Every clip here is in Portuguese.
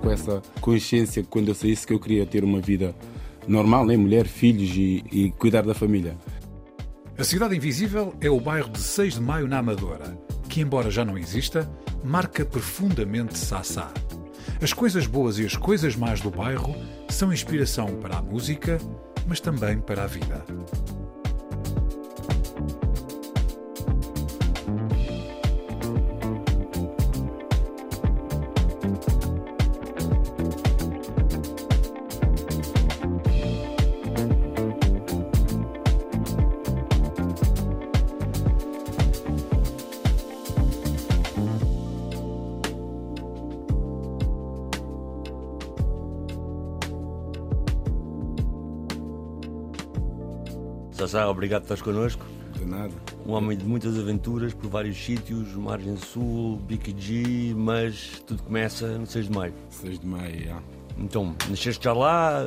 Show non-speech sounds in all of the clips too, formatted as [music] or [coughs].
Com essa consciência que quando eu saísse que eu queria ter uma vida normal, né? mulher, filhos e, e cuidar da família. A Cidade Invisível é o bairro de 6 de Maio na Amadora, que, embora já não exista, marca profundamente Sassá. As coisas boas e as coisas más do bairro são inspiração para a música, mas também para a vida. Sassá, obrigado por estás connosco. De nada. Um homem de muitas aventuras por vários sítios, Margem Sul, BKG, mas tudo começa no 6 de maio. 6 de maio, já. Então, nasceste já lá,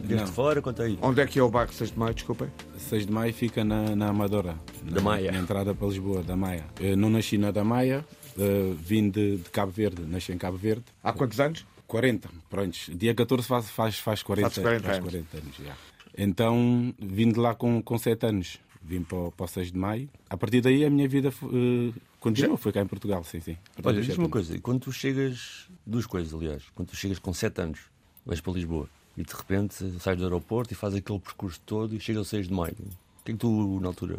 desde Não. fora, conta aí. Onde é que é o bairro 6 de Maio, desculpem? 6 de maio fica na, na Amadora. Da na, Maia. Na entrada para Lisboa, da Maia. Eu não nasci na da Maia, eh, vim de, de Cabo Verde, nasci em Cabo Verde. Há quantos anos? 40, pronto. Dia 14 faz, faz, faz 40, Faz 40 faz anos. 40 anos. já. Então vim de lá com, com 7 anos. Vim para, o- para o 6 de maio. A partir daí a minha vida eh, continuou. Foi cá em Portugal, sim, sim. Olha, diz-me sete uma coisa, e quando tu chegas, duas coisas aliás, quando tu chegas com 7 anos, vais para Lisboa e de repente sais do aeroporto e fazes aquele percurso todo e chegas ao 6 de maio. O que é que tu, na altura,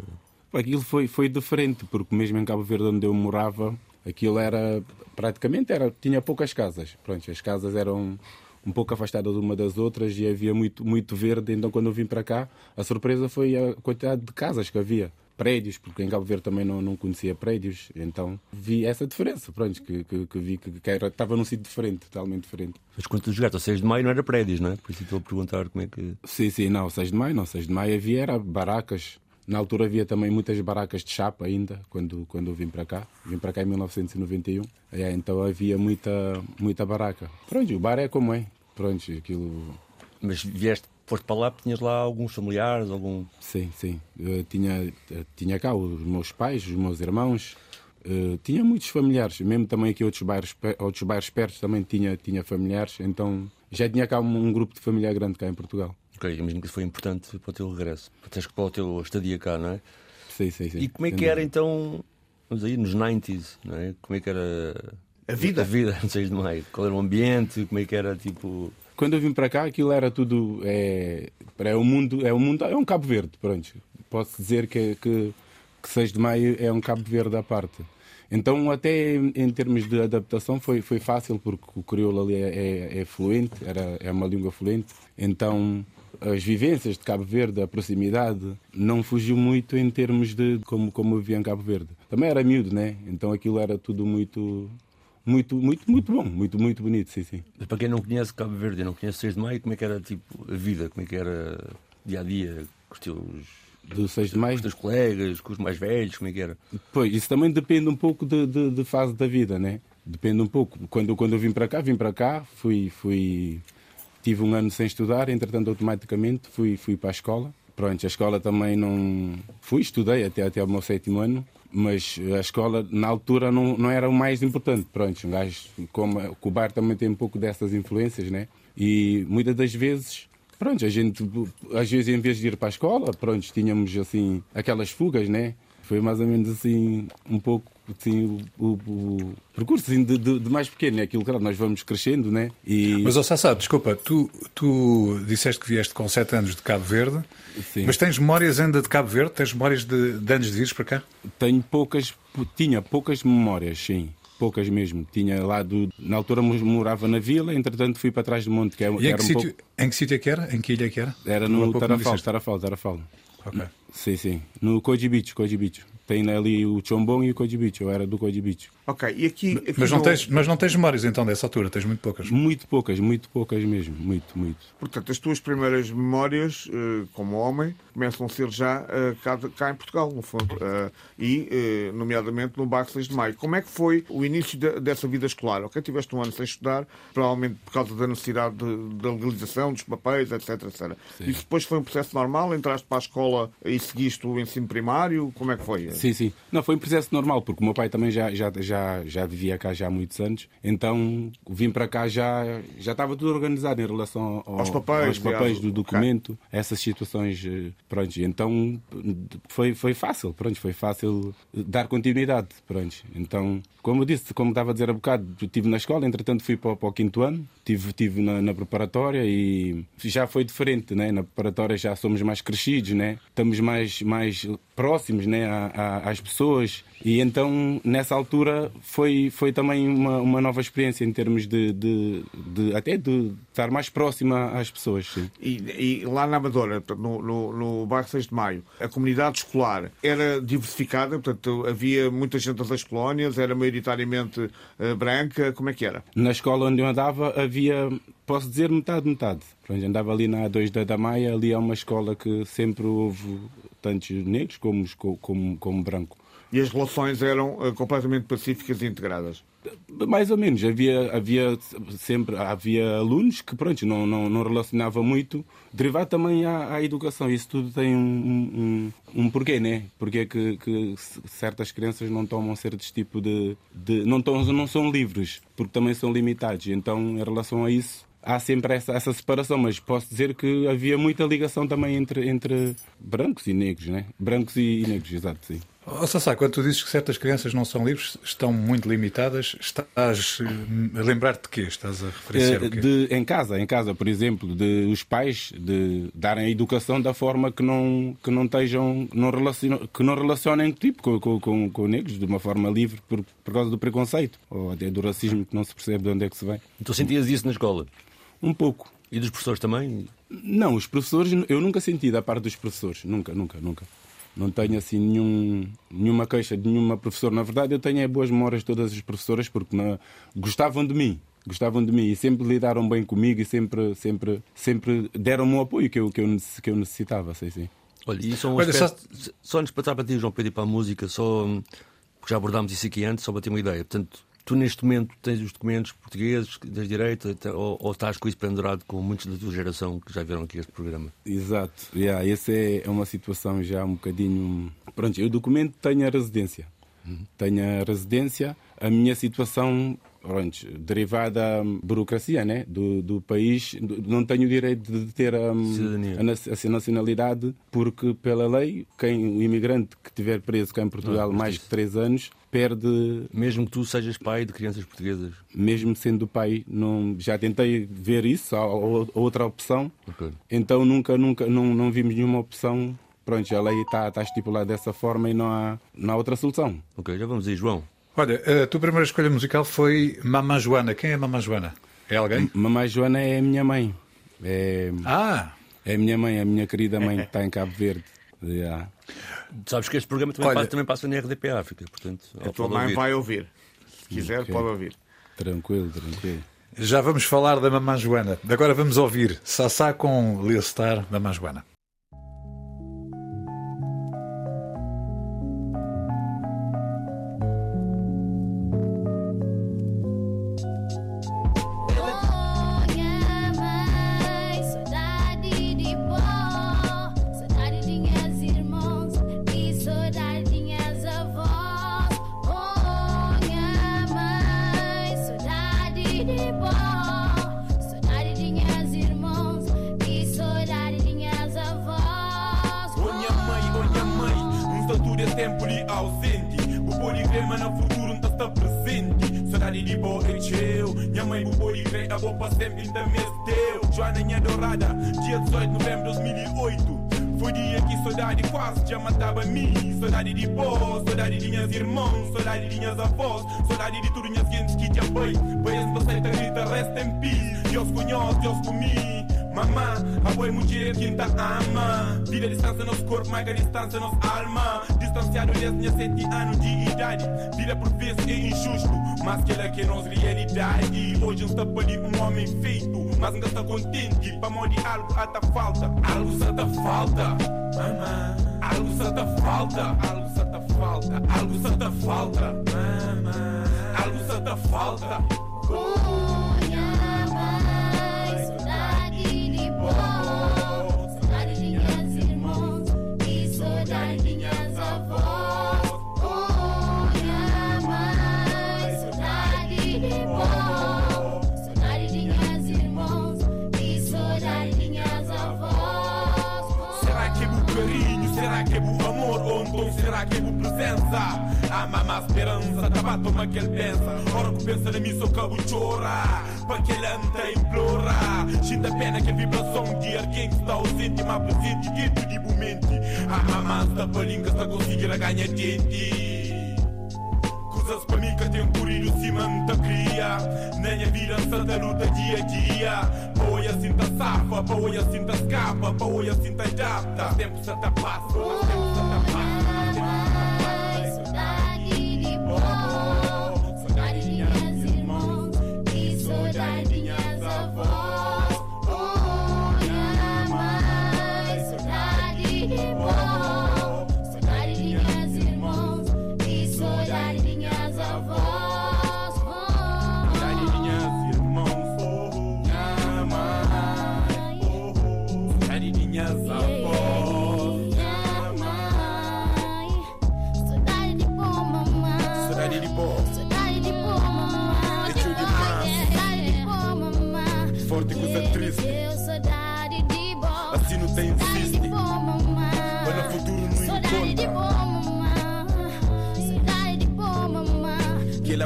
Aquilo foi, foi diferente, porque mesmo em Cabo Verde, onde eu morava, aquilo era praticamente era, tinha poucas casas. Pronto, as casas eram um pouco afastadas uma das outras e havia muito, muito verde. Então, quando eu vim para cá, a surpresa foi a quantidade de casas que havia. Prédios, porque em Cabo Verde também não, não conhecia prédios, então vi essa diferença. Pronto, que, que, que vi que, que era, estava num sítio diferente, totalmente diferente. mas quando tu jogaste ao 6 de maio não era prédios, não é? Por isso estou a perguntar como é que. Sim, sim, não, 6 de maio, não, 6 de maio havia era barracas. Na altura havia também muitas barracas de chapa ainda, quando, quando eu vim para cá. Vim para cá em 1991. É, então havia muita, muita barraca. Pronto, o bar é como é. Pronto, aquilo. Mas vieste, foste para lá tinhas lá alguns familiares, algum. Sim, sim. Eu tinha, eu tinha cá os meus pais, os meus irmãos. eh, tinha muitos familiares, mesmo também aqui outros bairros, outros bairros perto também tinha, tinha familiares, então já tinha cá um, um grupo de família grande cá em Portugal. Ok, imagino que isso foi importante para o teu regresso, para, o teu estadia cá, não é? Sim, sim, sim. E como é que era então, vamos aí, nos 90s, não é? Como é que era A vida? A vida no 6 de maio. Qual era o ambiente, como é que era tipo. Quando eu vim para cá, aquilo era tudo. É, é um mundo, é um mundo, é um Cabo Verde, pronto. Posso dizer que, que, que 6 de maio é um Cabo Verde à parte. Então, até em, em termos de adaptação, foi, foi fácil, porque o crioulo ali é, é, é fluente, era, é uma língua fluente. Então, as vivências de Cabo Verde, a proximidade, não fugiu muito em termos de como, como eu vivia em Cabo Verde. Também era miúdo, né? Então, aquilo era tudo muito. Muito, muito, muito bom, muito, muito bonito, sim, sim. Mas para quem não conhece Cabo Verde e não conhece 6 de maio, como é que era tipo a vida? Como é que era dia a dia com os teus, com Do 6 de maio. os teus colegas, com os mais velhos? Como é que era? Pois, isso também depende um pouco de, de, de fase da vida, né? Depende um pouco. Quando, quando eu vim para cá, vim para cá, fui, fui, tive um ano sem estudar, entretanto, automaticamente fui, fui para a escola. Pronto, a escola também não. Fui, estudei até, até o meu sétimo ano, mas a escola, na altura, não, não era o mais importante. Pronto, um gajo, como o bar também tem um pouco dessas influências, né? E muitas das vezes Pronto, a gente, às vezes, em vez de ir para a escola, pronto, tínhamos, assim, aquelas fugas, né? Foi mais ou menos, assim, um pouco, assim, o, o- percurso assim, de, de- de mais pequeno, né? Aquilo, claro, nós vamos crescendo, né? E, Mas, ó Sassá, desculpa, tu, tu disseste que vieste com 7 anos de Cabo Verde, Sim. mas tens memórias ainda de Cabo Verde? Tens memórias de, de anos de vires para cá? tenho poucas, tinha poucas memórias, sim. Poucas mesmo. Tinha lá do. Na altura morava na vila, entretanto fui para trás do monte, que, é, E em era que, um sítio, pouco. em que sítio é que era? Em que ilha é que era? Era no Tarafal. Tarafal, Tarafal. Ok. Sim, sim. No Koji Beach, Koji Beach. Tem ali o Chombong e o Koji Beach. Eu era do Koji Beach. Ok, e aqui. aqui Mas não, no- tens, mas não tens memórias então dessa altura, tens muito poucas. Muito poucas, muito poucas mesmo. Muito, muito. Portanto, as tuas primeiras memórias eh, como homem começam a ser já eh, cá, cá em Portugal, no fundo, eh, e, nomeadamente, no 6 de Maio. Como é que foi o início de- dessa vida escolar? Ok, tiveste um ano sem estudar, provavelmente por causa da necessidade de- da legalização dos papéis, etc, etc. Isso depois foi um processo normal? Entraste para a escola e seguiste o ensino primário? Como é que foi? Sim, sim. Não, foi um processo normal, porque o meu pai também já, já, já, já vivia cá já há muitos anos. Então, vim para cá já, já estava tudo organizado em relação ao- Aos papéis, aos papéis do documento, essas situações. eh, Pronto, então foi, foi fácil, pronto, foi fácil dar continuidade. Pronto. Então, como eu disse, como estava a dizer há bocado, estive na escola, entretanto fui para, para o quinto ano, tive, tive na, na preparatória e já foi diferente, né? Na preparatória já somos mais crescidos, né? Estamos mais, mais próximos, né? a- a- às pessoas e então nessa altura foi, foi também uma, uma nova experiência em termos de, de, de- até de estar mais próxima às pessoas. E, e lá na Amadora, no, no, no bairro 6 de Maio, a comunidade escolar era diversificada, portanto, havia muita gente das colónias, era maioritariamente eh, branca, como é que era? Na escola onde eu andava havia, posso dizer, metade, metade. Pronto, andava ali na A2 da Damaia, ali é uma escola que sempre houve tantos negros como, como, como branco. E as relações eram eh, completamente pacíficas e integradas. Mais ou menos, havia, havia sempre havia alunos que pronto, não, não, não relacionava muito, derivado também à, à educação. Isso tudo tem um, um, um porquê, né? É que, que certas crianças não tomam certos tipo de. de não, tão, não são livres, porque também são limitados. Então, em relação a isso, há sempre essa, essa separação, mas posso dizer que havia muita ligação também entre, entre brancos e negros, né? Brancos e, e negros, exato, sim. Oh, Sassá, quando tu dizes que certas crianças não são livres, estão muito limitadas, estás eh, a lembrar-te de quê? Estás a referenciar Eh, o quê? de, em casa, em casa, por exemplo, de os pais de darem a educação da forma que não que não estejam não relacionam, que não relacionem tipo com, com, com, com negros de uma forma livre por, por causa do preconceito ou até do racismo que não se percebe de onde é que se vem. Tu sentias isso na escola? Um pouco. E dos professores também? Não, os professores eu nunca senti da parte dos professores, nunca, nunca, nunca. Não tenho assim nenhum, nenhuma queixa de nenhuma professora. Na verdade, eu tenho é boas memórias de todas as professoras porque na- gostavam de mim. Gostavam de mim e sempre lidaram bem comigo e sempre, sempre, sempre deram-me o apoio que eu, que eu, que eu necessitava. Sim, sim. Olha, e só um Olha, aspecto, só... antes de passar para ti, João Pedro, e para a música, só porque já abordámos isso aqui antes, só para ter uma ideia. Portanto, tu neste momento tens os documentos portugueses das direita até- ou, ou estás com isso pendurado com muitos da tua geração que já vieram aqui este programa? Exato. Yeah, essa é, é uma situação já um bocadinho. Pronto, eu documento tenho a residência. Tenho a residência. A minha situação, pronto, derivada da burocracia né? do, do país, não tenho o direito de ter a, a, a nacionalidade, porque, pela lei, quem, o imigrante que estiver preso cá em Portugal Ah, mais de três anos perde Mesmo que tu sejas pai de crianças portuguesas. mesmo sendo pai, não, já tentei ver isso, a, a outra opção, Ok. então nunca, nunca, não, não vimos nenhuma opção. Pronto, a lei está está estipulada dessa forma e não há, não há outra solução. Ok, já vamos aí, João. Olha, a tua primeira escolha musical foi Mamã Joana. Quem é Mamã Joana? É alguém? Mamãe Joana é a minha mãe. É, Ah, é a minha mãe, a minha querida mãe que está em Cabo Verde. Yeah. Sabes que este programa também, Olha- passa, também passa na RDP África, portanto, A tua mãe ouvir. vai ouvir. Se quiser, Ok. pode ouvir. Tranquilo, tranquilo. já vamos falar da Mamã Joana. Agora vamos ouvir Sassá com Lil Star, Mamã Joana. A sempre ainda me deu. Joana minha dourada, dia 18 de novembro de 2008. Foi dia que saudade quase já matava mim. Saudade de pó, saudade de minhas irmãos, saudade de minhas avós, saudade de tudo minhas gente que te apoio. Bem, esse você grita, rest in peace. Deus conhece, Deus comigo. Mamã, a boi mulher quinta ama. Vida distância nosso corpo, mais a distância nossa alma. Distanciado desde sete anos de idade. Vida por vezes é injusto, mas que ela que é nossa realidade. Hoje está ali um homem feito, mas nunca está contente. Para mão algo até falta, algo só tá falta. Mamã, algo só tá falta, algo só tá falta, algo só tá falta. Mamã, algo só tá falta. Minha a? A mamá esperança, tá batendo que ele pensa. Hora que pensa em mim, só cabo chora. Para que ele anda implora. Sinta pena que a vibração de alguém que está ausente, mas presente dentro de momento. A mamá está palinha, está conseguindo ganhar dente. Coisas para mim que tem corrido cima muita cria Nem a vida da luta dia a dia Boa assim tá safa, boa assim tá escapa Boa assim tá adapta Tempo se tá passa, tempo se tá passa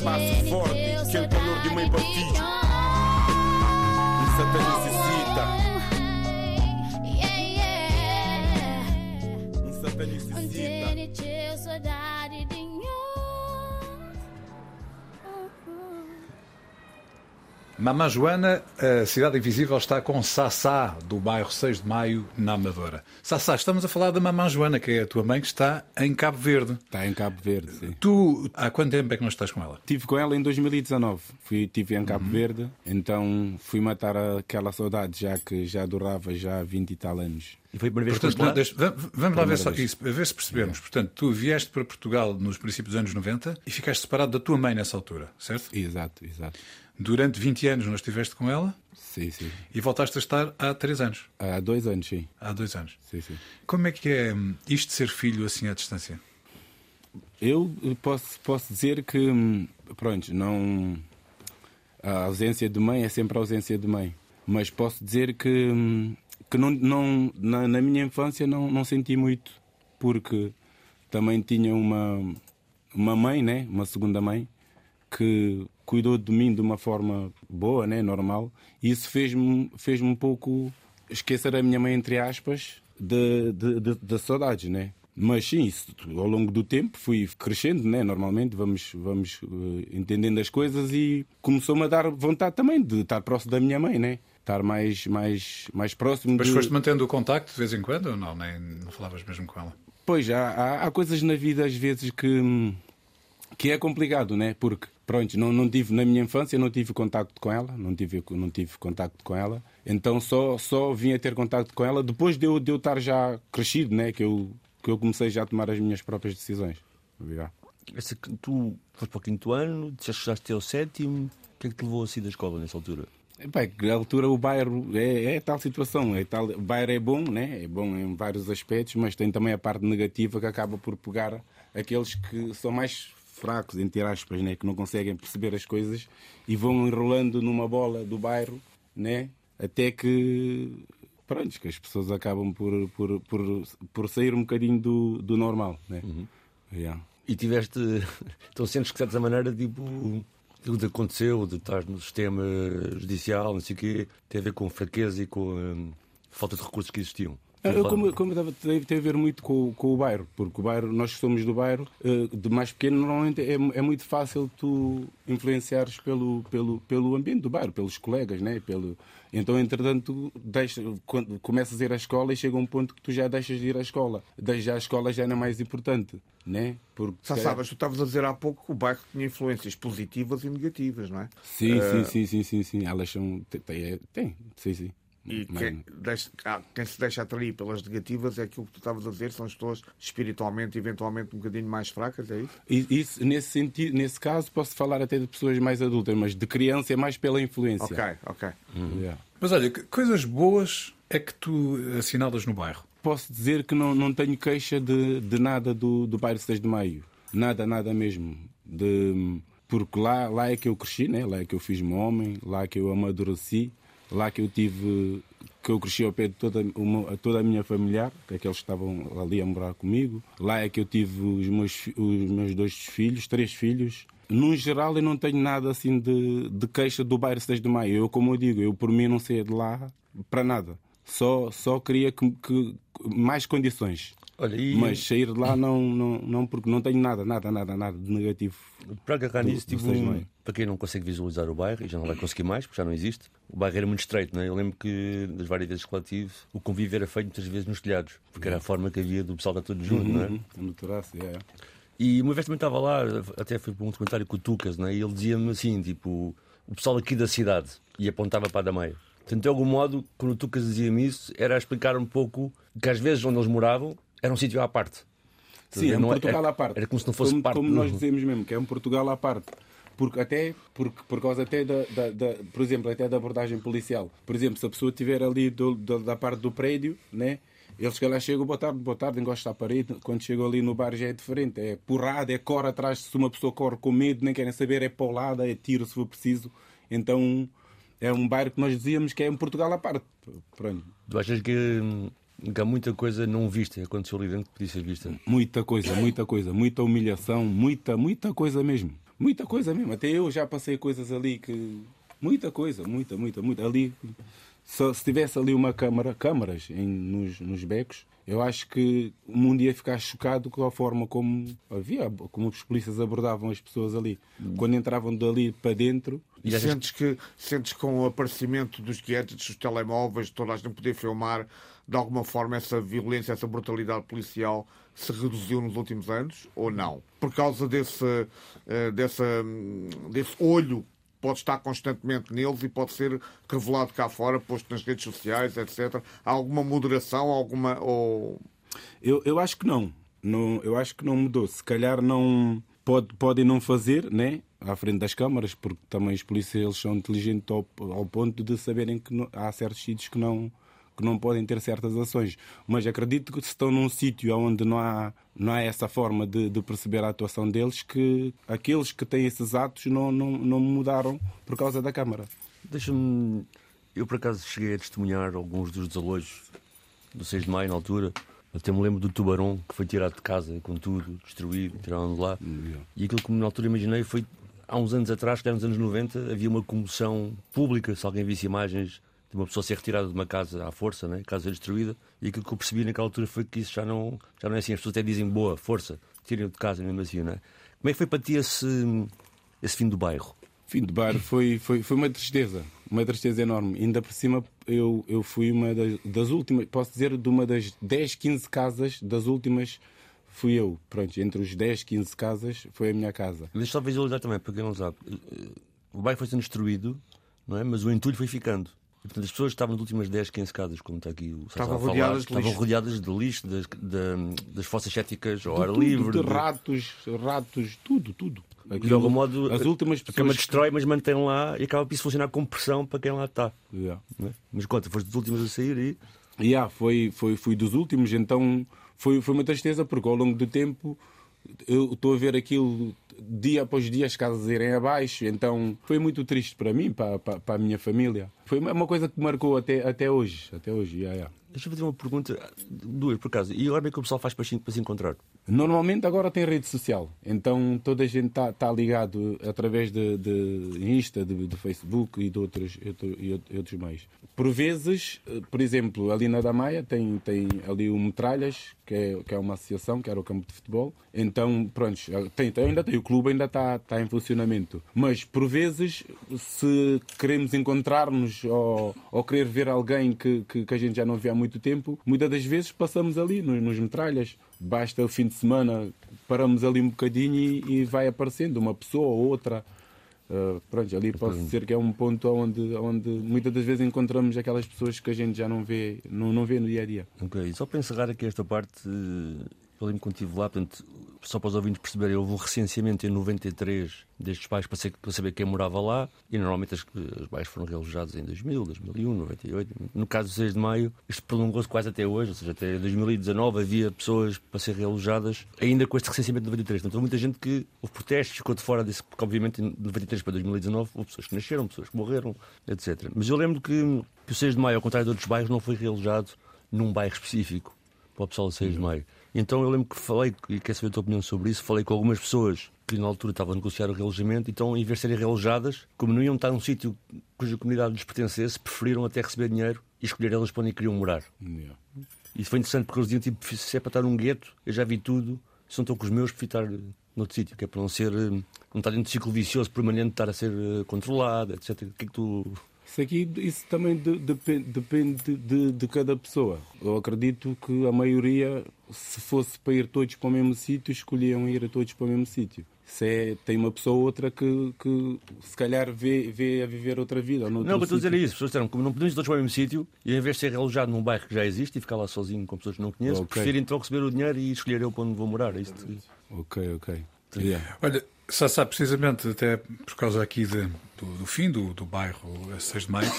abraço forte, aquele calor de para filho Um santa Mamã Joana, a Cidade Invisível está com Sassá, do bairro 6 de Maio, na Amadora. Sassá, estamos a falar da Mamã Joana, que é a tua mãe, que está em Cabo Verde. Está em Cabo Verde, sim. Tu, há quanto tempo é que não estás com ela? Estive com ela em 2019. Fui, estive em Uhum. Cabo Verde, então fui matar aquela saudade, já que já durava já 20 e tal anos. E foi a primeira vez que Portanto, lá? deixa- va- vamos lá ver, só isso, a ver se percebemos. Portanto, tu vieste para Portugal nos princípios dos anos 90 e ficaste separado da tua mãe nessa altura, certo? Exato, exato. Durante 20 anos não estiveste com ela Sim, sim. e voltaste a estar há 3 anos, Há dois anos, sim. há 2 anos. sim, sim. Como é que é hum, isto de ser filho assim à distância? Eu posso, posso dizer que, hum, pronto, não. A ausência de mãe é sempre a ausência de mãe. Mas posso dizer que, hum, que não, não, na, na minha infância não, não senti muito, porque também tinha uma, uma mãe, né? uma segunda mãe, que cuidou de mim de uma forma boa, né? normal, e isso fez-me fez um pouco esquecer a minha mãe, entre aspas, de, de, de, de saudades, né? Mas sim, isso, ao longo do tempo fui crescendo, né? normalmente vamos, vamos eh, entendendo as coisas e começou-me a dar vontade também de estar próximo da minha mãe, né? estar mais, mais, mais próximo. Mas de... foste mantendo o contacto de vez em quando ou não? Nem, não falavas mesmo com ela? Pois, há, há, há coisas na vida às vezes que, que é complicado, né? Porque, pronto, não, não tive, na minha infância não tive contacto com ela, não tive, não tive contacto com ela, então só, só vim a ter contacto com ela depois de eu, de eu estar já crescido, né? Que eu, que eu comecei já a tomar as minhas próprias decisões. Que tu foste para o quinto ano, já chegaste ao sétimo. O que é que te levou assim da escola nessa altura? É que na altura o bairro é, é tal situação. É tal, o bairro é bom, né? é bom em vários aspectos, mas tem também a parte negativa que acaba por pegar aqueles que são mais fracos, entre aspas, né? que não conseguem perceber as coisas e vão enrolando numa bola do bairro né? até que, pronto, que as pessoas acabam por, por, por, por sair um bocadinho do, do normal. Né? Yeah. E tiveste. [laughs] Então sentes que, de certa maneira, tipo. Aquilo que aconteceu, de estar no sistema judicial, não sei o quê, tem a ver com fraqueza e com hum, falta de recursos que existiam. Eu, como, como estava- deve ter a ver muito com, com o bairro, porque o bairro, nós que somos do bairro, eh, de mais pequeno, normalmente é, é muito fácil tu influenciares pelo, pelo, pelo ambiente do bairro, pelos colegas, né? pelo... Então, entretanto, deixa, quando começas a ir à escola e chega um ponto que tu já deixas de ir à escola. Deixar a escola já não é mais importante, né? Porque, Já calhar- sabes, tu estavas a dizer há pouco que o bairro tinha influências positivas e negativas, não é? Sim, Eh, sim, sim, sim, sim, sim. Elas são. Tem, tem, tem, sim, sim. E quem, deixa- ah, quem se deixa atrair pelas negativas é aquilo que tu estavas a dizer, são as pessoas espiritualmente, eventualmente, um bocadinho mais fracas, é isso? E- Isso, nesse, sentido, nesse caso, posso falar até de pessoas mais adultas, mas de criança é mais pela influência. Ok, ok. Yeah. Mas olha, que coisas boas é que tu assinalas no bairro? Posso dizer que não, não tenho queixa de, de nada do, do bairro 6 de Maio. Nada, nada mesmo. De, porque lá, lá é que eu cresci, né? lá é que eu fiz-me homem, lá é que eu amadureci, lá que eu tive. que eu cresci ao pé de toda, uma, toda a minha familiar, que aqueles que estavam ali a morar comigo. Lá é que eu tive os meus, os meus dois filhos, três filhos. No geral, eu não tenho nada assim de, de queixa do bairro 6 de Maio. Eu, como eu digo, eu por mim não saía de lá para nada. Só, só queria que, que- mais condições. Olha, e Mas sair de lá não, não, não, porque não tenho nada, nada, nada, nada de negativo. do- nisso, do tipo, um- maio. para quem não consegue visualizar o bairro, e já não vai conseguir mais, porque já não existe, o bairro era muito estreito, né? Eu lembro que das várias vezes que lá tive, o convívio era feito muitas vezes nos telhados, porque era a forma que havia do pessoal estar todo junto, não é? Uhum, no terraço, é. E uma vez também estava lá, até foi para um documentário com o Tucas, né? e ele dizia-me assim: tipo, o pessoal aqui da cidade, e apontava para a da meia. Portanto, de algum modo, quando o Tucas dizia-me isso, era a explicar um pouco que às vezes onde eles moravam era um sítio à parte. Sim, é um Não Portugal era, à parte. Era como se não fosse como, parte como do- nós dizemos mesmo, que é um Portugal à parte. Porque até, porque, por causa até da, da- da- por exemplo, até da abordagem policial. Por exemplo, se a pessoa estiver ali do- do- da parte do prédio, né? Eles que lá chegam, boa tarde, boa tarde, encosta à parede. Quando chegam ali no bar já é diferente. É porrada, é corre atrás. Se uma pessoa corre com medo, nem querem saber, é paulada, é tiro se for preciso. Então é um bairro que nós dizíamos que é um Portugal à parte. Pronto. Tu achas que, hum, que há muita coisa não vista, aconteceu ali dentro que podia ser vista? Muita coisa, muita coisa, muita humilhação, muita, muita coisa mesmo. Muita coisa mesmo. Até eu já passei coisas ali que. Muita coisa, muita, muita, muita. Ali, só, se tivesse ali uma câmara, câmaras em, nos, nos becos, eu acho que o mundo ia ficar chocado com a forma como havia, como os polícias abordavam as pessoas ali. Quando entravam dali para dentro, E sentes que, sentes que com o aparecimento dos gadgets, dos telemóveis, toda a gente poder filmar, de alguma forma essa violência, essa brutalidade policial se reduziu nos últimos anos ou não? Por causa desse, eh, dessa, hum, desse olho pode estar constantemente neles e pode ser revelado cá fora, posto nas redes sociais, etc. Há alguma moderação, alguma. Ou... Eu, eu acho que não. não. Eu acho que não mudou. Se calhar não pode, podem não fazer, né? À frente das câmaras, porque também os polícias eles são inteligentes ao, ao ponto de saberem que não- há certos sítios que não que não podem ter certas ações. Mas acredito que se estão num sítio onde não há, não há essa forma de, de perceber a atuação deles, que aqueles que têm esses atos não, não, não mudaram por causa da Câmara. Deixa-me. Eu, por acaso, cheguei a testemunhar alguns dos desalojos do 6 de maio, na altura. Até me lembro do tubarão que foi tirado de casa com tudo, destruído, tiraram de lá. E aquilo que na altura imaginei foi. Há uns anos atrás, que era nos anos 90, havia uma comoção pública. Se alguém visse imagens de uma pessoa ser retirada de uma casa à força, né? casa destruída. E aquilo que eu percebi naquela altura foi que isso já não, já não é assim. As pessoas até dizem boa, força, tirem de casa mesmo assim, não é? Como é que foi para ti esse, esse fim do bairro? Fim de bar foi, foi, foi uma tristeza, uma tristeza enorme. Ainda por cima, eu, eu fui uma das, das últimas, posso dizer, de uma das 10, 15 casas, das últimas, fui eu. Pronto, entre os 10, 15 casas, foi a minha casa. Deixa só visualizar também, para quem não sabe. eh, O bairro foi sendo destruído, não é? mas o entulho foi ficando. E, portanto, as pessoas estavam nas últimas 10, 15 casas, como está aqui o Estavam a falar, rodeadas de estavam rodeadas de lixo, das, da- das fossas céticas ao ar Tudo, livre. de de- ratos, ratos, tudo, tudo. de algum modo, as últimas a cama destrói, mas mantém lá e acaba por isso funcionar como pressão para quem lá está. Yeah. é? Mas conta, foste das últimas a sair e. Yeah, foi, foi, fui dos últimos, então foi, foi uma tristeza, porque ao longo do tempo eu estou a ver aquilo dia após dia, as casas irem abaixo, então foi muito triste para mim, para, para, para a minha família. Foi uma coisa que marcou até, até hoje. Até hoje yeah, yeah. Deixa eu fazer uma pergunta, duas por acaso. E agora é que o pessoal faz para se para se encontrar? Normalmente agora tem rede social, então toda a gente está tá ligado através de, de Insta, de, de Facebook e de outros, outro- e outro- e outros meios. Por vezes, eh, por exemplo, ali na Damaia tem, tem ali o Metralhas, que é, que é uma associação, que era o campo de futebol. Então, pronto, tem, ainda tem, o clube ainda está está em funcionamento. Mas por vezes, se queremos encontrar-nos ou, ou querer ver alguém que, que, que a gente já não vê há muito tempo, muitas das vezes passamos ali nos, nos Metralhas. Basta o fim de semana, paramos ali um bocadinho e, e vai aparecendo uma pessoa ou outra. Uh, pronto, ali pode ser que é um ponto onde, onde muitas das vezes encontramos aquelas pessoas que a gente já não vê, não, não vê no dia a dia. Ok, só para encerrar aqui esta parte, eh, lembro quando estive lá, portanto, só para os ouvintes perceberem, houve um recenseamento em 93 destes bairros para, ser- para saber quem morava lá e normalmente as- os bairros foram realojados em 2000, 2001, 98. No caso do 6 de maio, isto prolongou-se quase até hoje, ou seja, até 2019 havia pessoas para ser realojadas ainda com este recenseamento de 93. Portanto, houve muita gente que houve protestos, ficou de fora desse, porque obviamente de 93 para 2019 houve pessoas que nasceram, pessoas que morreram, etc. Mas eu lembro que, que o 6 de maio, ao contrário de outros bairros, não foi realojado num bairro específico para o pessoal do 6 de maio. Então eu lembro que falei, e quero saber a tua opinião sobre isso, falei com algumas pessoas que na altura estavam a negociar o realojamento, então em vez de serem realojadas, como não iam estar num sítio cuja comunidade lhes pertencesse, preferiram até receber dinheiro e escolher elas para onde queriam morar. Yeah. Isso foi interessante porque eles diziam, tipo, se é para estar num gueto, eu já vi tudo, se não estou com os meus, prefiro estar eh, noutro sítio, que é para não ser, eh, não estar dentro de um ciclo vicioso permanente, estar a ser eh, controlado, etc. O que é que tu... Isso aqui isso também de- depen- depende de, de cada pessoa. Eu acredito que a maioria, se fosse para ir todos para o mesmo sítio, escolhiam ir a todos para o mesmo sítio. Se é, tem uma pessoa ou outra que, que se calhar vê, vê a viver outra vida. Não, o que eu estou a dizer é isso. As pessoas disseram, como não podemos ir todos para o mesmo sítio, e em vez de ser realojado num bairro que já existe e ficar lá sozinho com pessoas que não conheço, Ok. prefiro então receber o dinheiro e escolher eu para onde vou morar. É isto. Ok, ok. Yeah. Olha, Sassá, precisamente até por causa aqui de- do, do fim do, do bairro a 6 de Maio,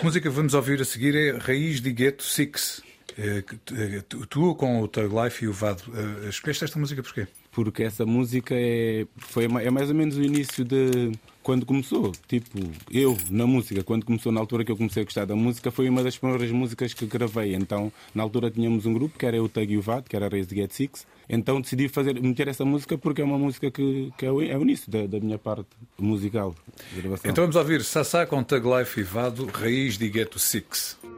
a música que vamos ouvir a seguir é Raiz de Gueto Six. Eh, que tu- com o Tug Life e o Vado, eh, escolheste esta música porquê? Porque essa música é, foi, é mais ou menos o início de quando começou. Tipo, eu na música, quando começou, na altura que eu comecei a gostar da música, foi uma das primeiras músicas que gravei. Então, na altura tínhamos um grupo que era o Tug e o Vado, que era Race de Get Six. Então decidi fazer, meter essa música porque é uma música que, que é, o, é o início da, da minha parte musical. Então vamos ouvir Sassá com Tug Life e Vado, Raiz de Gueto Six.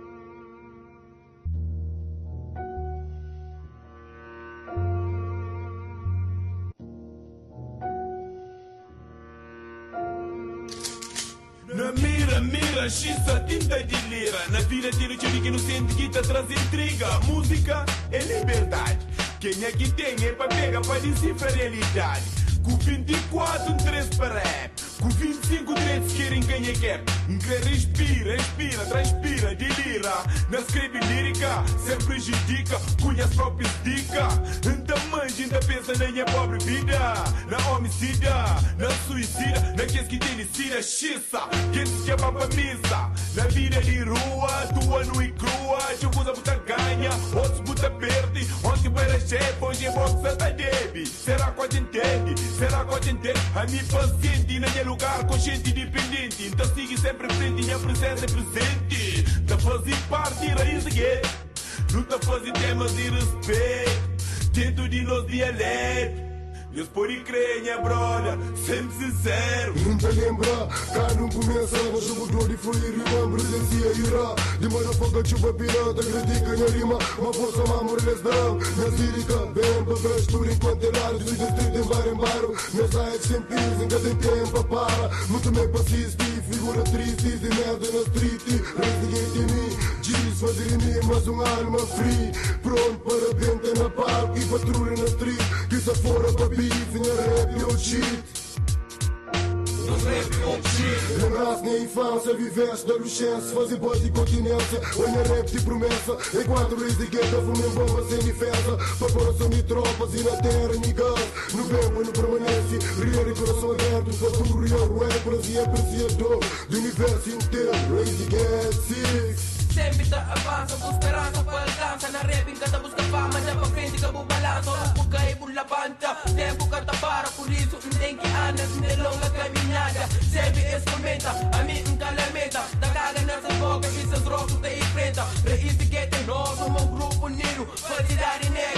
Xissa, tinta lira. Na vida tira tiro que não sente que tá traz intriga. Música é liberdade. Quem é que tem é pra pegar pra decifrar realidade. Com 24, um 3 para rap. Com 25 direitos querem ganhar cap. Que respira, respira, transpira, delira. Na escreve lírica, sempre prejudica. Cunha as próprias dicas. Manja, ainda pensa na minha pobre vida. Na homicida, na suicida, naqueles que tem licida, xissa. Quem se chama pra missa. Na vida de rua, tua nu e crua. Chubusa buta ganha, outros buta perde. Ontem era chefe, hoje é boxa da debe. Será que a gente entende? Será que a gente entende? A minha paciente, na minha lugar, consciente e dependente. Então siga sempre frente, minha presença é presente. Da fazer parte, raiz de quê? Tá fazendo temas de respeito. Dentro de nós dialeto. Deus pode crer, minha brother, sempre sincero. Nunca lembra, cá não começa Mas jogo todo e fluir rima, presencia irá De motherfucker chupa pirata, critica minha rima Uma força, uma morelhas não Minha lírica, bem para ver por enquanto é raro street em bar em bar Meus sites sem pisos, em cada tempo para. Muito me persiste, figura triste De merda na street, residente em mim Diz fazer em mim, mas um alma free. Pronto para venta na palco e patrulha na street. Que se fora para rap e o shit Lembrar-se na infância, viveste da adolescência Fazer voz de continência, olha rap de promessa Enquanto reis de guerra, fumem bomba sem defesa Para coração de tropas e na terra gás No bebo no permanece, rir e coração aberto Futuro real, rappers e apreciador Do universo inteiro, reis de guerra, Sempre tá avança, com esperança para alcança Na rap em busca fama, já pra frente balança Ora porque é bulla banta, experimenta, a mim nunca lamenta Da cara nessas bocas, essas rosas te enfrenta. Raiz de gueto é nosso,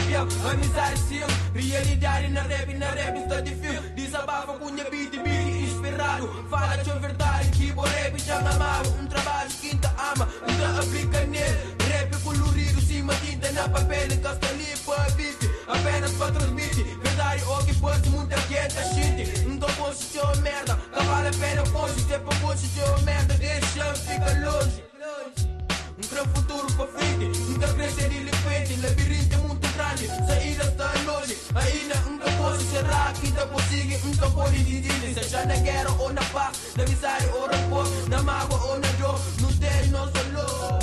real Amizade sim Realidade na rap na rap está de fio Desabafa com minha beat beat inspirado. Fala a verdade que o rap já amava Um trabalho que ainda ama Ainda aplica nele. Rap colorido cima tinta na papel Encasta ali para beat Apenas para transmitir. Verdade ou que pode muita gente a shit. Não posso ser merda Vale a pena foge Se é para você ser merda Deixa fica longe um grande futuro para frente, nunca crescer de repente. Labirinto é muito grande, saída está longe. Ainda nunca posso será que ainda consigo, nunca pode dividir. Seja na guerra ou na paz, na miséria ou na paz, na mágoa ou na dor, não tem nosso louco.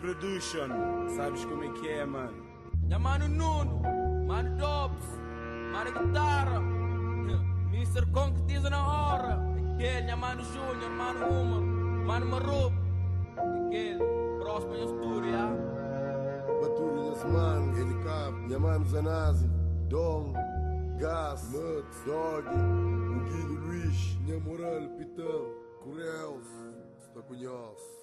Production. Sabes como é que é, mano? Ya mano Nuno, mano Dobbs, mano Guitarra, [laughs] Mr. Concretiza na hora, aquele, ya mano Júnior, mano Humor, mano Marup, aquele, próximo em estúdio, ya. Baturi Yasman, Helicap, Yaman Zanazi, Dom, Gas, Nuts, Doggy, Muguinho Luís, Nhamoral, Pitão, Correus, Stacunhos.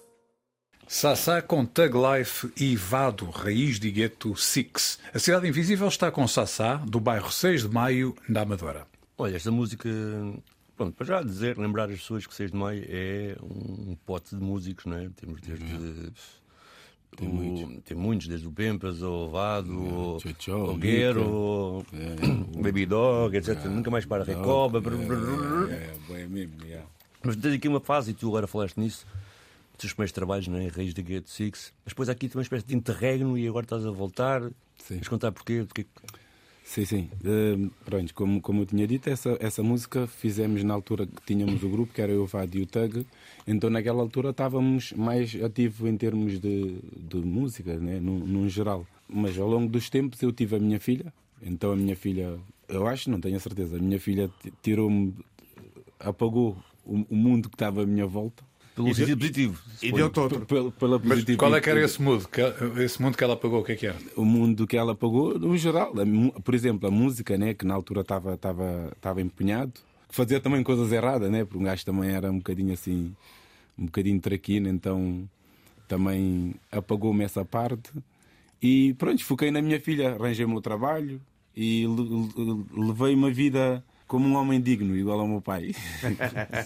Sassá com Tug Life e Vado, raiz de gueto Six. A Cidade Invisível está com Sassá, do bairro 6 de Maio, na Amadora. Olha, esta música, pronto, para já dizer, lembrar as pessoas que 6 de maio é um pote de músicos, não é? Temos desde. Tem o- muitos. tem muitos, desde o Pempas, ao Vado, ao Tchotchó, ao Mica. Guerro, É, [coughs] o Baby Dog, etc. Nunca mais para Recoba. É, é, bem mesmo, yeah. Mas tens aqui uma fase, e tu agora falaste nisso, dos primeiros trabalhos, não é? Raiz da Gate Six. Mas depois há aqui uma espécie de interregno e agora estás a voltar. Sim. Contar porquê? Porque... Sim, sim. Eh, pronto, como, como eu tinha dito, essa, essa música fizemos na altura que tínhamos o grupo, que era eu, o Vado e o Tug. Então, naquela altura, estávamos mais ativos em termos de, de música, né? no, no geral. Mas ao longo dos tempos, eu tive a minha filha. Então, a minha filha, eu acho, não tenho a certeza, a minha filha tirou-me, apagou o, o mundo que estava à minha volta. Pelo sentido positivo. E deu-te outro. Pela, pela Mas positiva- qual é que era esse mundo? Que- Esse mundo que ela apagou, o que é que era? o mundo que ela pagou, no geral. Por exemplo, a música, né, que na altura estava estava estava empenhado. Fazia também coisas erradas, né, porque um gajo também era um bocadinho assim, um bocadinho traquino, então também apagou-me essa parte. E pronto, foquei na minha filha, arranjei o meu trabalho e le- le- levei uma vida como um homem digno, igual ao meu pai. [laughs]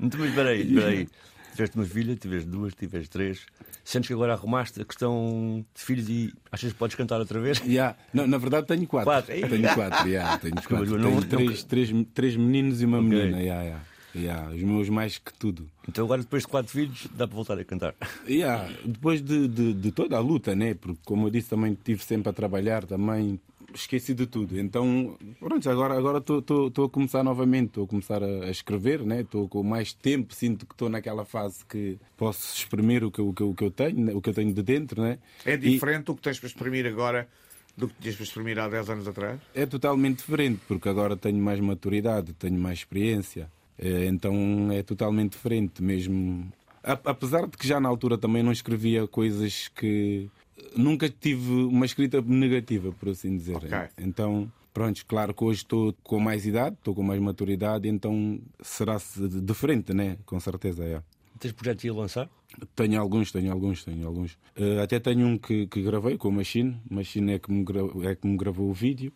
Então, mas espera aí, espera aí. Tiveste uma filha, tiveste duas, tiveste três. Sentes que agora arrumaste a questão de filhos e achas que podes cantar outra vez? Yeah. Não, na verdade tenho quatro. Quatro, ei. Tenho quatro, yeah, tenho quatro. não- Tenho não- três, três, três meninos e uma Ok. menina. Yeah, yeah. Yeah. Os meus mais que tudo. Então agora depois de quatro filhos dá para voltar a cantar. Yeah. Depois de, de, de toda a luta, né? Porque como eu disse, também estive sempre a trabalhar, também esqueci de tudo. Então, pronto, agora agora estou a começar novamente, estou a começar a, a escrever, né? Estou com mais tempo, sinto que estou naquela fase que posso exprimir o que, o que, o que eu tenho, né? o que eu tenho de dentro, né? É E- diferente o que tens para exprimir agora do que tinhas para exprimir há 10 anos atrás? É totalmente diferente, porque agora tenho mais maturidade, tenho mais experiência. Eh, Então é totalmente diferente, mesmo. Apesar de que já na altura também não escrevia coisas que. Nunca tive uma escrita negativa, por assim dizer. Ok. Então, pronto, claro que hoje estou com mais idade, estou com mais maturidade, então será diferente, né? Com certeza, é. Tens projetos a lançar? Tenho alguns, tenho alguns, tenho alguns. Eh, até tenho um que, que gravei com o Machine. O Machine é que, me gra- é que me gravou o vídeo.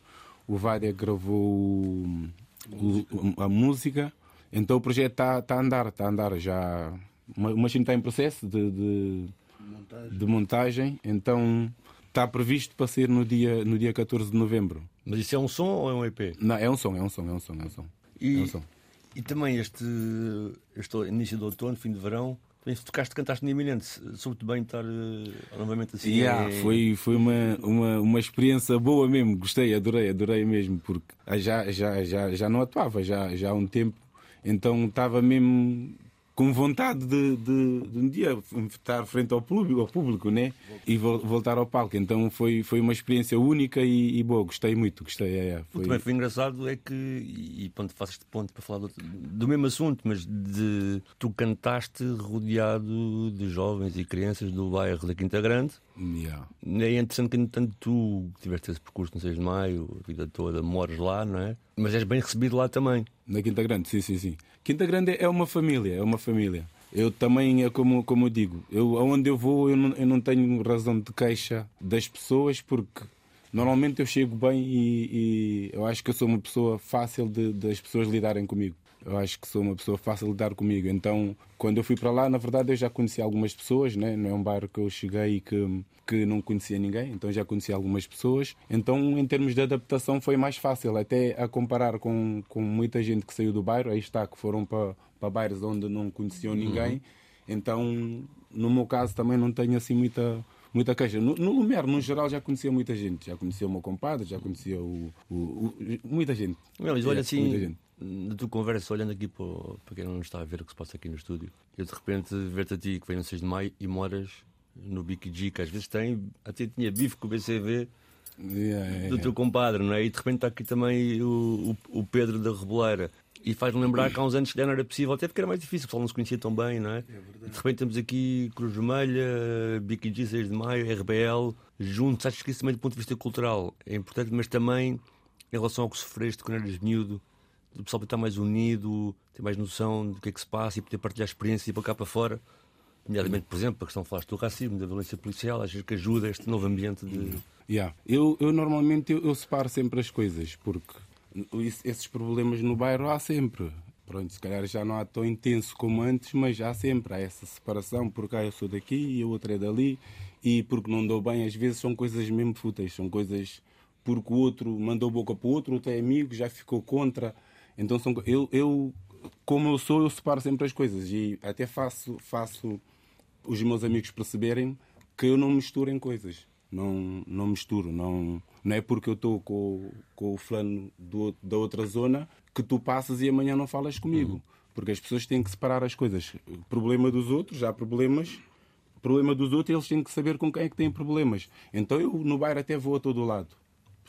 O Vária gravou o- o- a música. Então o projeto está tá a andar, está a andar. Já, o Machine está em processo de, de, de montagem. Então está previsto para ser no dia, no dia 14 de novembro. Mas isso é um som ou é um EP? Não, é um som, é um som, é um som, é um som. E- É um som. E também este, este início do outono, fim de verão, também tocaste, cantaste no iminente. Soube-te bem estar eh, novamente assim. Yeah, eh, foi foi uma, uma, uma experiência boa mesmo, gostei, adorei, adorei mesmo, porque ah, já, já, já, já não atuava já, já há um tempo, então estava mesmo com vontade de, de, de um dia estar frente ao público, ao público né? e vol- voltar ao palco. Então foi, foi uma experiência única e, e boa, gostei muito, gostei. é, é, O que foi... também foi engraçado é que, e pronto, faço este ponto para falar do, do mesmo assunto, mas de tu cantaste rodeado de jovens e crianças do bairro da Quinta Grande. Yeah. É interessante que, entanto, tu tiveste esse percurso no 6 de maio, a vida toda, mores lá, não é? Mas és bem recebido lá também. Na Quinta Grande, sim, sim, sim. Quinta Grande é uma família, é uma família. Eu também, é como, como eu digo, eu, aonde eu vou, eu não, eu não tenho razão de queixa das pessoas, porque normalmente eu chego bem e, e eu acho que eu sou uma pessoa fácil de, das pessoas lidarem comigo. Eu acho que sou uma pessoa fácil de lidar comigo. Então, quando eu fui para lá, na verdade, eu já conheci algumas pessoas, né? não é um bairro que eu cheguei e que, que não conhecia ninguém, então já conheci algumas pessoas. Então, em termos de adaptação, foi mais fácil, até a comparar com, com muita gente que saiu do bairro, aí está, que foram para, para bairros onde não conheciam ninguém. Então, no meu caso, também não tenho assim muita. Muita queixa. No, no Lumiar, no geral, já conhecia muita gente. Já conhecia o meu compadre, já conhecia o, o- o- muita gente. Não, mas olha É, assim, muita gente. Na tua conversa, olhando aqui para, para quem não está a ver o que se passa aqui no estúdio, eu de repente ver-te a ti que vem no 6 de maio e moras no BQG, que às vezes tem, até tinha bife com o BCV Yeah, yeah, do teu compadre, não é? E de repente está aqui também o, o, o Pedro da Reboleira. E faz-me lembrar que há uns anos já não era possível, até porque era mais difícil, o pessoal não se conhecia tão bem, não é? E de repente temos aqui Cruz Vermelha, BQG 6 de Maio, RBL, juntos. Acho que isso também do ponto de vista cultural é importante, mas também em relação ao que sofreste quando eras miúdo, do pessoal estar mais unido, ter mais noção do que é que se passa e poder partilhar experiências e para cá para fora. Nomeadamente, por exemplo, a questão que falaste do racismo, da violência policial, achas que ajuda este novo ambiente de. Yeah. Eu, eu normalmente eu, eu separo sempre as coisas, porque esses problemas no bairro há sempre. Pronto, se calhar já não há tão intenso como antes, mas há sempre. Há essa separação, porque ah, eu sou daqui e a outra é dali, e porque não dou bem, às vezes são coisas mesmo fúteis, são coisas porque o outro mandou boca para o outro, o outro é amigo, já ficou contra. Então são, eu, eu, como eu sou, eu separo sempre as coisas e até faço, faço os meus amigos perceberem que eu não misturo em coisas. Não, não misturo. Não, não é porque eu estou com, com o fulano do, da outra zona que tu passas e amanhã não falas comigo. Porque as pessoas têm que separar as coisas. O problema dos outros, há problemas. Problema dos outros, eles têm que saber com quem é que têm problemas. Então eu no bairro até vou a todo lado.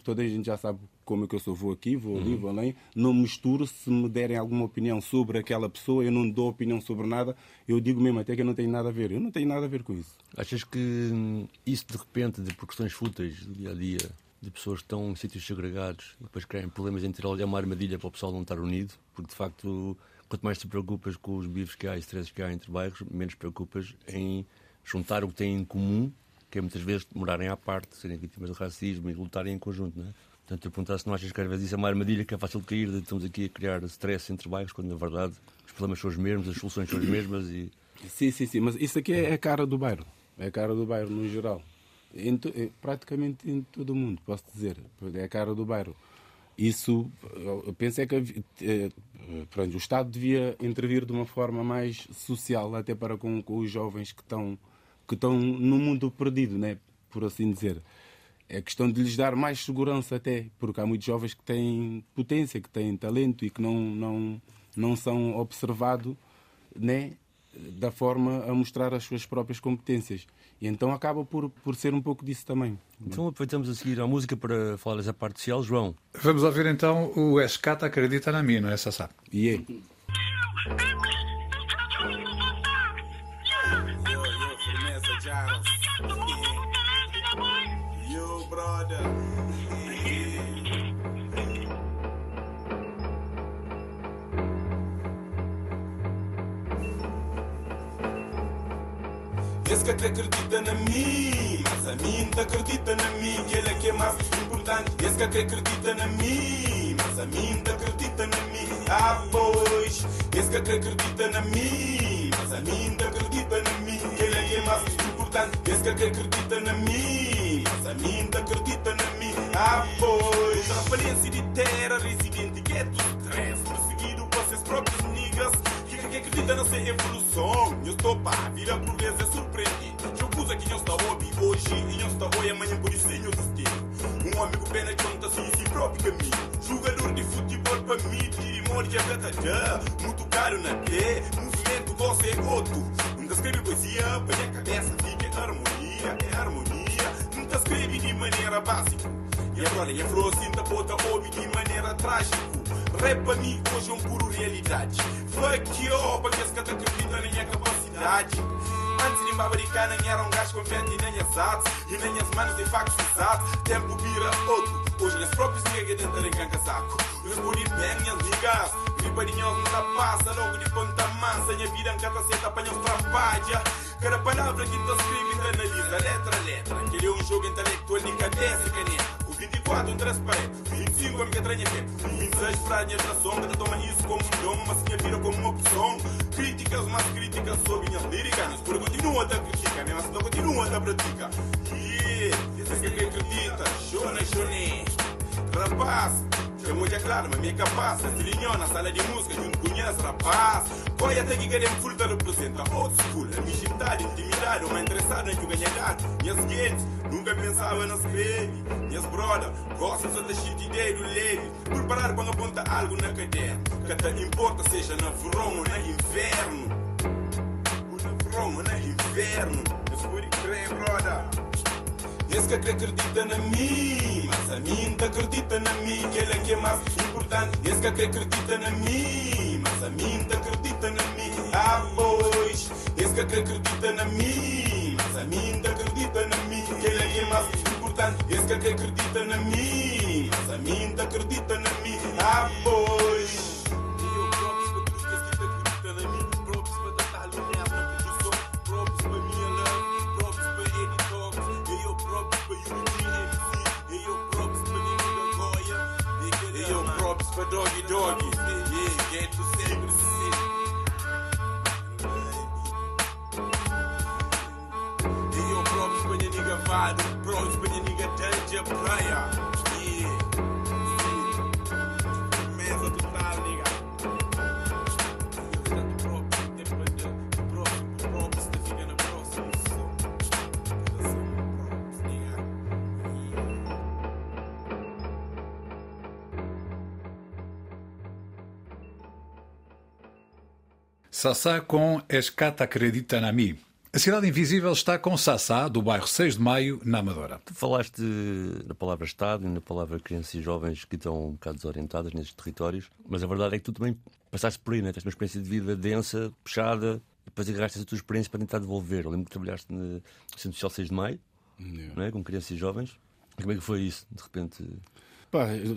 Toda a gente já sabe como é que eu sou. Vou aqui, vou ali, vou além. Não misturo. Se me derem alguma opinião sobre aquela pessoa, eu não dou opinião sobre nada. Eu digo mesmo até que eu não tenho nada a ver. Eu não tenho nada a ver com isso. Achas que hum, isso de repente, de, por questões fúteis do dia a dia, de pessoas que estão em sítios segregados e depois criam problemas entre eles, é uma armadilha para o pessoal não estar unido? Porque de facto, quanto mais te preocupas com os bifes que há e stresses que há entre bairros, menos te preocupas em juntar o que têm em comum, que é muitas vezes morarem à parte, serem vítimas de racismo e lutarem em conjunto, não é? Portanto, eu perguntar se não achas que às vezes isso é uma armadilha que é fácil de cair, de estamos aqui a criar stress entre bairros, quando na verdade os problemas são os mesmos, as soluções são as mesmas e Sim, sim, sim. Mas isso aqui é a cara do bairro. É a cara do bairro no geral. Em to- é praticamente em todo o mundo, posso dizer. É a cara do bairro. Isso, eu penso é que eh, pronto, o Estado devia intervir de uma forma mais social, até para com, com os jovens que estão, que estão no mundo perdido, né? por assim dizer. É questão de lhes dar mais segurança até, porque há muitos jovens que têm potência, que têm talento e que não, não, não são observados né, da forma a mostrar as suas próprias competências. E então acaba por, por ser um pouco disso também. Então aproveitamos a seguir a música para falar dessa parte social. João, Vamos ouvir então o Escata Acredita na Mim, não é, Sassá? E é. Acredita na mim, mas a mim não acredita na mim, que ele é que é mais importante. Esse que acredita na mim, mas a mim não acredita na mim. Ah, pois, esse que acredita na mim, mas a mim não acredita na mim, que ele é que é mais importante. Esse que acredita na mim, mas a mim não acredita na mim. Ah, pois, transparência de terra, residente, gueto, stress, perseguido por seus próprios niggas. Que, acredita na sua evolução. Eu estou pá, vira por vezes é surpreendido. Jogos aqui não está hobby hoje, e não está hoje, amanhã por isso não destino. Um amigo pena que não está assim, esse próprio caminho. Jogador de futebol para mim, de morte a Muito caro na T, movimento você é outro. Nunca escreve poesia, para minha cabeça fica harmonia, é harmonia. Nunca escreve de maneira básica. E agora, e a flor sinta bota ouve de maneira trágica. Rap para mim hoje é um puro realidade. Fuck you, para que esse cara acredita na minha capacidade. Antes de Babaricana era um gajo confiante e nem as artes E nem as manos de facto exato Tempo vira outro. Hoje as próprias niggas dentro em canca saco. Os body bang as niggas Gripadinhos nunca passa. Logo de ponta mansa Minha vida em cada seta apanha os trabalha Cada palavra que tu escreve e analisa. Letra a letra. Aquele é um jogo intelectual de cabeça e caneta 24 um transparente 25 é minha tranha tempo 26 praia na sombra Toma isso como um dom Mas minha vida como uma opção. Críticas, mas críticas sobre minhas líricas. Mas por continua a criticar Mesmo assim não continua a praticar. Yeah, esse é que acredita. Shone, shone Rapaz é muito claro, mas minha capaz Se linhou na sala de música junto conhece rapaz Coi até que querem full representa old school A minha agitado, intimidado, mas interessado em ganhar Minhas guedes, nunca pensava nas creme Minhas brother, gostam só da shit ideia do leve Por parar quando aponta algo na cadeia Que até importa seja na verão ou na inverno Na verão ou na inverno Eu sou de crer, brother esse que acredita na mim, mas a mim não acredita na mim, que ele é que é mais importante. Esse que acredita na mim, mas a mim não acredita na mim. Ah, pois, esse que acredita na mim, mas a mim não acredita na mim, que Doggy Doggy, yeah, get to sempre E eu próprio para minha nigga Vado, próprio para minha nigga Danger Praia, Sassá com Escata Acredita na Mi. A Cidade Invisível está com Sassá, do bairro 6 de Maio, na Amadora. Tu falaste na palavra Estado e na palavra crianças e jovens que estão um bocado desorientadas nesses territórios, mas a verdade é que tu também passaste por aí, né? tens uma experiência de vida densa, puxada, e depois agarraste a tua experiência para tentar devolver. Eu lembro que trabalhaste no Centro Social 6 de Maio, né? com crianças e jovens. Como é que foi isso, de repente? Pá, eu,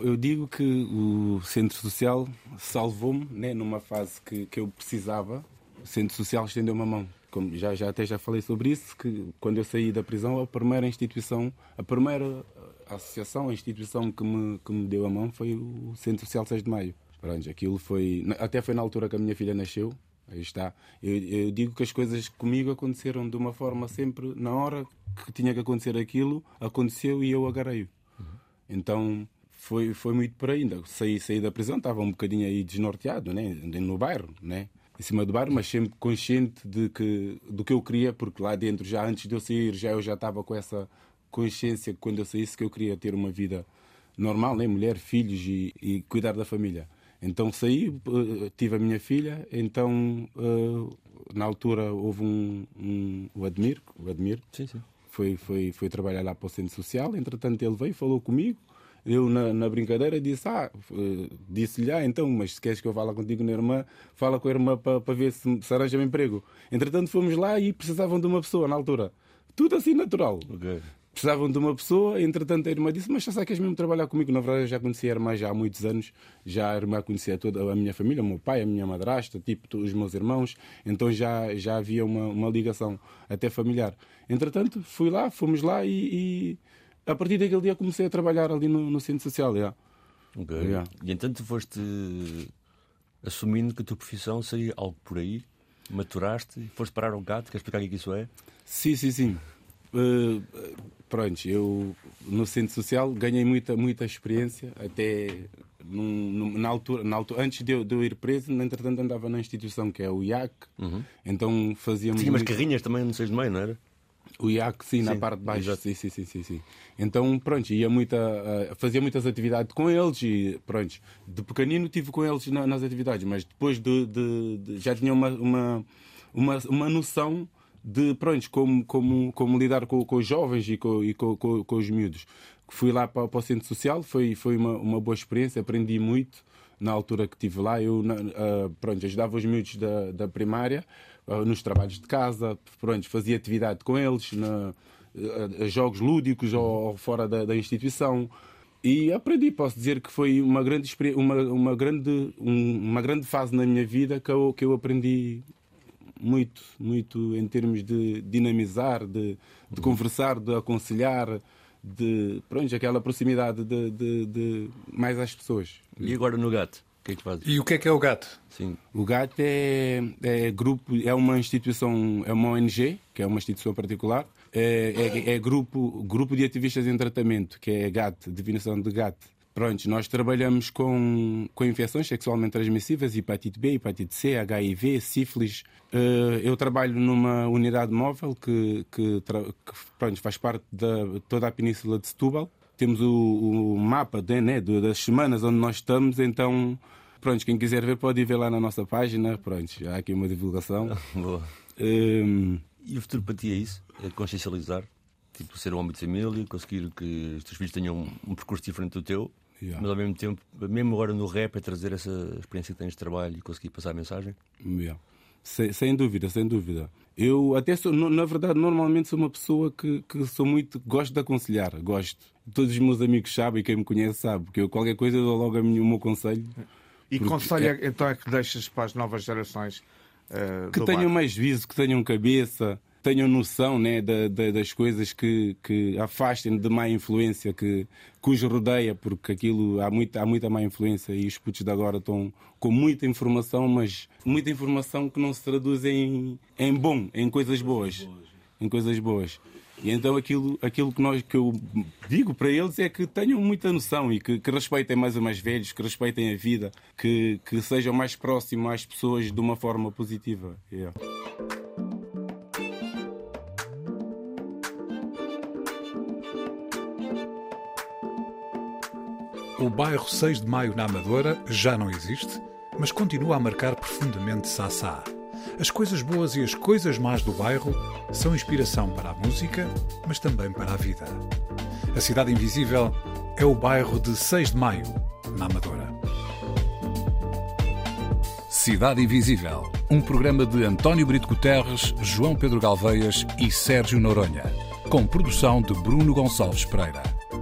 eu- digo que o Centro Social salvou-me né, numa fase que, que eu precisava. O Centro Social estendeu-me a mão. Como já, já até já falei sobre isso, que quando eu saí da prisão, a primeira instituição, a primeira associação, a instituição que me, que me deu a mão foi o Centro Social 6 de Maio. Pronto, aquilo foi. Até foi na altura que a minha filha nasceu. Aí está. Eu, eu digo que as coisas comigo aconteceram de uma forma sempre, na hora que tinha que acontecer aquilo, aconteceu e eu agarrei-o. Então foi, foi muito por aí. Ainda saí, saí da prisão, estava um bocadinho aí desnorteado, né? no bairro, né? em cima do bairro, mas sempre consciente de que, do que eu queria, porque lá dentro, já antes de eu sair, já eu já estava com essa consciência que quando eu saísse que eu queria ter uma vida normal, né? mulher, filhos e, e cuidar da família. Então saí, eh, tive a minha filha, então eh, na altura houve um, um o Admir, o Admir Sim, sim. Foi, foi, foi trabalhar lá para o centro social. Entretanto, ele veio, falou comigo. Eu, na, na brincadeira, disse: Ah, eh, disse-lhe, ah, então, mas se queres que eu fale contigo na irmã, fala com a irmã para, para ver se, se arranja-me emprego. Entretanto, fomos lá e precisavam de uma pessoa na altura. Tudo assim natural. Ok. Precisavam de uma pessoa, entretanto a irmã disse: Mas já sabes, queres mesmo trabalhar comigo? Na verdade, eu já conhecia a irmã já há muitos anos, já a irmã conhecia toda a minha família, o meu pai, a minha madrasta, tipo, os meus irmãos, então já, já havia uma, uma ligação até familiar. Entretanto, fui lá, fomos lá e, e a partir daquele dia comecei a trabalhar ali no, no centro social. já. Ok. Yeah. E então tu foste assumindo que a tua profissão seria algo por aí, maturaste e foste parar ao gato. Queres explicar o que é que isso é? Sim, sim, sim. Eh, pronto, eu no centro social ganhei muita, muita experiência, até num- num- na altura, na altura, antes de eu, de eu ir preso, entretanto andava na instituição que é o IAC, então fazíamos. Tinha umas muito- carrinhas também no 6 de meio, não era? o IAC, sim, na Sim, parte de baixo. Sim, sim, sim, sim, sim. Então, pronto, ia muita, ah, fazia muitas atividades com eles e, pronto, de pequenino tive com eles na- nas atividades, mas depois de, de- de- já tinha uma, uma, uma, uma noção de, pronto, como, como, como lidar com, com os jovens e com, e com, com, com os miúdos. Fui lá para, para o centro social, foi, foi uma, uma boa experiência, aprendi muito na altura que estive lá. Eu, ah, pronto, ajudava os miúdos da, da primária ah, nos trabalhos de casa, pronto, fazia atividade com eles, na, ah, jogos lúdicos ou, ou fora da, da instituição. E aprendi, posso dizer que foi uma grande, uma, uma grande, um- uma grande fase na minha vida que eu, que eu aprendi muito, muito em termos de dinamizar, de, de conversar, de aconselhar, de pronto, aquela proximidade de, de- de mais às pessoas. E agora no gato? O que é que fazes? E o que é que é o gato? Sim. O GAT é, é grupo, é uma instituição, é uma ONG, que é uma instituição particular, é, é- é grupo, grupo de ativistas em tratamento, que é GAT, definição de GAT. Pronto, nós trabalhamos com, com infecções sexualmente transmissíveis, hepatite B, hepatite C, HIV, sífilis. Eh, eu trabalho numa unidade móvel que, que, que, pronto, faz parte de toda a península de Setúbal. Temos o, o mapa né, das semanas onde nós estamos, então Pronto, quem quiser ver pode ir ver lá na nossa página. Pronto, há aqui uma divulgação. [laughs] Boa. Hum, E o futuro para ti é isso? É consciencializar? Tipo, ser um homem de família, conseguir que os teus filhos tenham um, um percurso diferente do teu, Yeah. mas ao mesmo tempo, mesmo agora no rap, é trazer essa experiência que tens de trabalho e conseguir passar a mensagem? yeah. sem, sem dúvida, sem dúvida. Eu até sou, na verdade, normalmente sou uma pessoa que, que sou muito. gosto de aconselhar, gosto. Todos os meus amigos sabem, quem me conhece sabe, que eu qualquer coisa eu dou logo a minha- o meu conselho. E conselho é- então é que deixas para as novas gerações eh, que tenham mais juízo, que tenham cabeça, tenham noção né, da- da- das coisas que, que afastem de má influência que, que os rodeia, porque aquilo há muita, há muita má influência e os putos de agora estão com muita informação, mas muita informação que não se traduz em, em bom, em coisas boas. Em coisas boas. E então aquilo, aquilo que, nós, que eu digo para eles é que tenham muita noção e que, que respeitem mais os mais velhos, que respeitem a vida, que, que sejam mais próximos às pessoas de uma forma positiva. Yeah. O bairro 6 de Maio na Amadora já não existe, mas continua a marcar profundamente Sassá. As coisas boas e as coisas más do bairro são inspiração para a música, mas também para a vida. A Cidade Invisível é o bairro de 6 de Maio, na Amadora. Cidade Invisível, um programa de António Brito Guterres, João Pedro Galveias e Sérgio Noronha, com produção de Bruno Gonçalves Pereira.